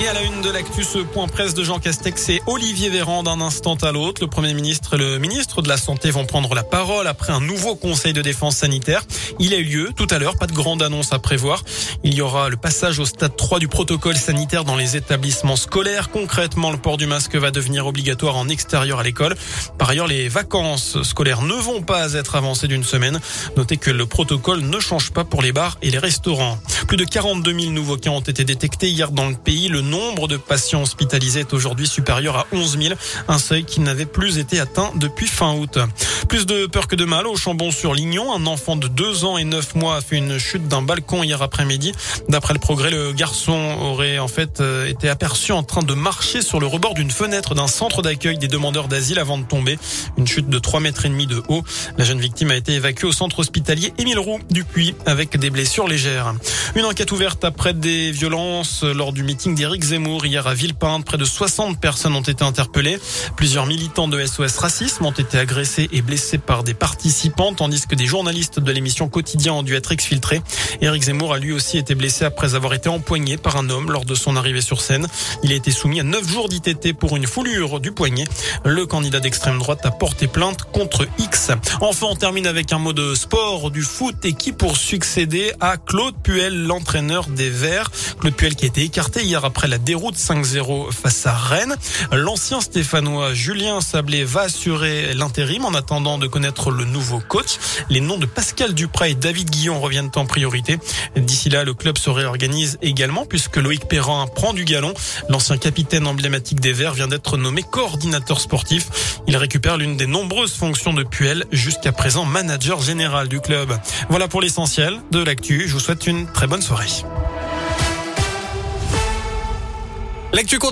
Et à la une de l'actu, point presse de Jean Castex et Olivier Véran d'un instant à l'autre. Le Premier ministre et le ministre de la Santé vont prendre la parole après un nouveau conseil de défense sanitaire. Il a eu lieu tout à l'heure, pas de grande annonce à prévoir. Il y aura le passage au stade 3 du protocole sanitaire dans les établissements scolaires. Concrètement, le port du masque va devenir obligatoire en extérieur à l'école. Par ailleurs, les vacances scolaires ne vont pas être avancées d'une semaine. Notez que le protocole ne change pas pour les bars et les restaurants. Plus de 42 000 nouveaux cas ont été détectés hier dans le pays. Nombre de patients hospitalisés est aujourd'hui supérieur à 11 000, un seuil qui n'avait plus été atteint depuis fin août. Plus de peur que de mal au Chambon-sur-Lignon. Un enfant de 2 ans et 9 mois a fait une chute d'un balcon hier après-midi. D'après le progrès, le garçon aurait en fait euh, été aperçu en train de marcher sur le rebord d'une fenêtre d'un centre d'accueil des demandeurs d'asile avant de tomber. Une chute de 3 mètres et demi de haut. La jeune victime a été évacuée au centre hospitalier Émile Roux du Puy avec des blessures légères. Une enquête ouverte après des violences lors du meeting d'Éric Zemmour hier à Villepinte. Près de 60 personnes ont été interpellées. Plusieurs militants de SOS Racisme ont été agressés et blessés par des participants, tandis que des journalistes de l'émission Quotidien ont dû être exfiltrés. Éric Zemmour a lui aussi été blessé après avoir été empoigné par un homme lors de son arrivée sur scène. Il a été soumis à 9 jours d'ITT pour une foulure du poignet. Le candidat d'extrême droite a porté plainte contre X. Enfin, on termine avec un mot de sport, du foot et qui pour succéder à Claude Puel, l'entraîneur des Verts. Claude Puel qui a été écarté hier après la déroute 5-0 face à Rennes. L'ancien Stéphanois Julien Sablé va assurer l'intérim en de connaître le nouveau coach. Les noms de Pascal Duprat et David Guillon reviennent en priorité. D'ici là, le club se réorganise également puisque Loïc Perrin prend du galon. L'ancien capitaine emblématique des Verts vient d'être nommé coordinateur sportif. Il récupère l'une des nombreuses fonctions de Puel, jusqu'à présent manager général du club. Voilà pour l'essentiel de l'actu. Je vous souhaite une très bonne soirée. L'actu